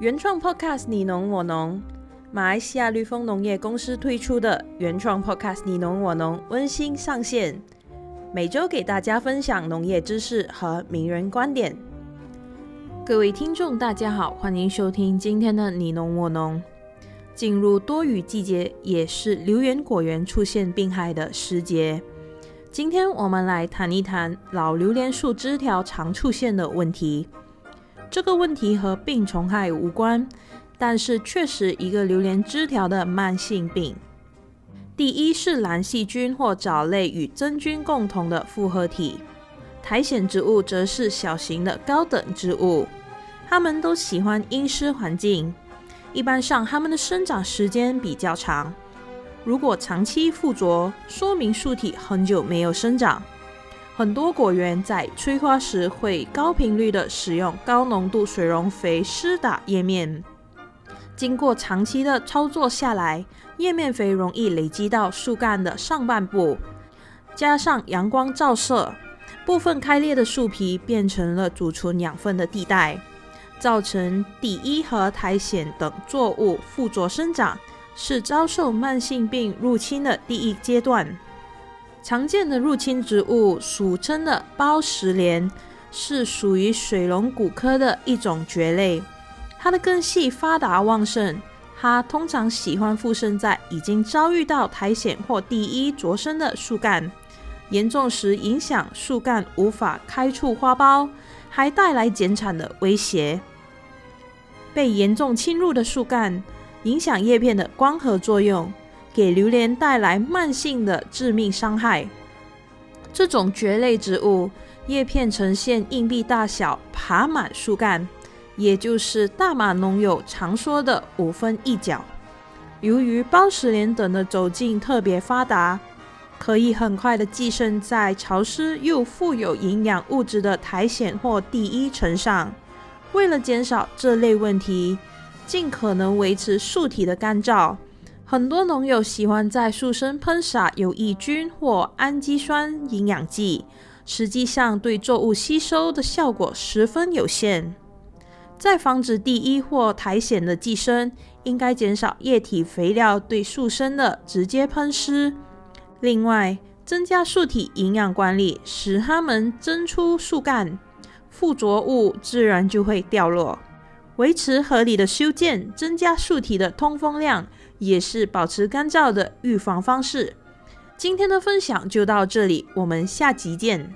原创 Podcast 你侬我侬，马来西亚绿丰农业公司推出的原创 Podcast 你侬我侬温馨上线，每周给大家分享农业知识和名人观点。各位听众，大家好，欢迎收听今天的你侬我侬。进入多雨季节，也是榴园果园出现病害的时节。今天我们来谈一谈老榴莲树枝条常出现的问题。这个问题和病虫害无关，但是确实一个榴莲枝条的慢性病。第一是蓝细菌或藻类与真菌共同的复合体，苔藓植物则是小型的高等植物，它们都喜欢阴湿环境，一般上它们的生长时间比较长。如果长期附着，说明树体很久没有生长。很多果园在催花时会高频率的使用高浓度水溶肥施打叶面，经过长期的操作下来，叶面肥容易累积到树干的上半部，加上阳光照射，部分开裂的树皮变成了储存养分的地带，造成地衣和苔藓等作物附着生长，是遭受慢性病入侵的第一阶段。常见的入侵植物，俗称的包石莲，是属于水龙骨科的一种蕨类。它的根系发达旺盛，它通常喜欢附生在已经遭遇到苔藓或地衣着生的树干，严重时影响树干无法开出花苞，还带来减产的威胁。被严重侵入的树干，影响叶片的光合作用。给榴莲带来慢性的致命伤害。这种蕨类植物叶片呈现硬币大小，爬满树干，也就是大马农友常说的五分一角。由于包石莲等的走径特别发达，可以很快的寄生在潮湿又富有营养物质的苔藓或地衣层上。为了减少这类问题，尽可能维持树体的干燥。很多农友喜欢在树身喷洒有益菌或氨基酸营养剂，实际上对作物吸收的效果十分有限。在防止地衣或苔藓的寄生，应该减少液体肥料对树身的直接喷施。另外，增加树体营养管理，使它们增出树干，附着物自然就会掉落。维持合理的修建，增加树体的通风量。也是保持干燥的预防方式。今天的分享就到这里，我们下集见。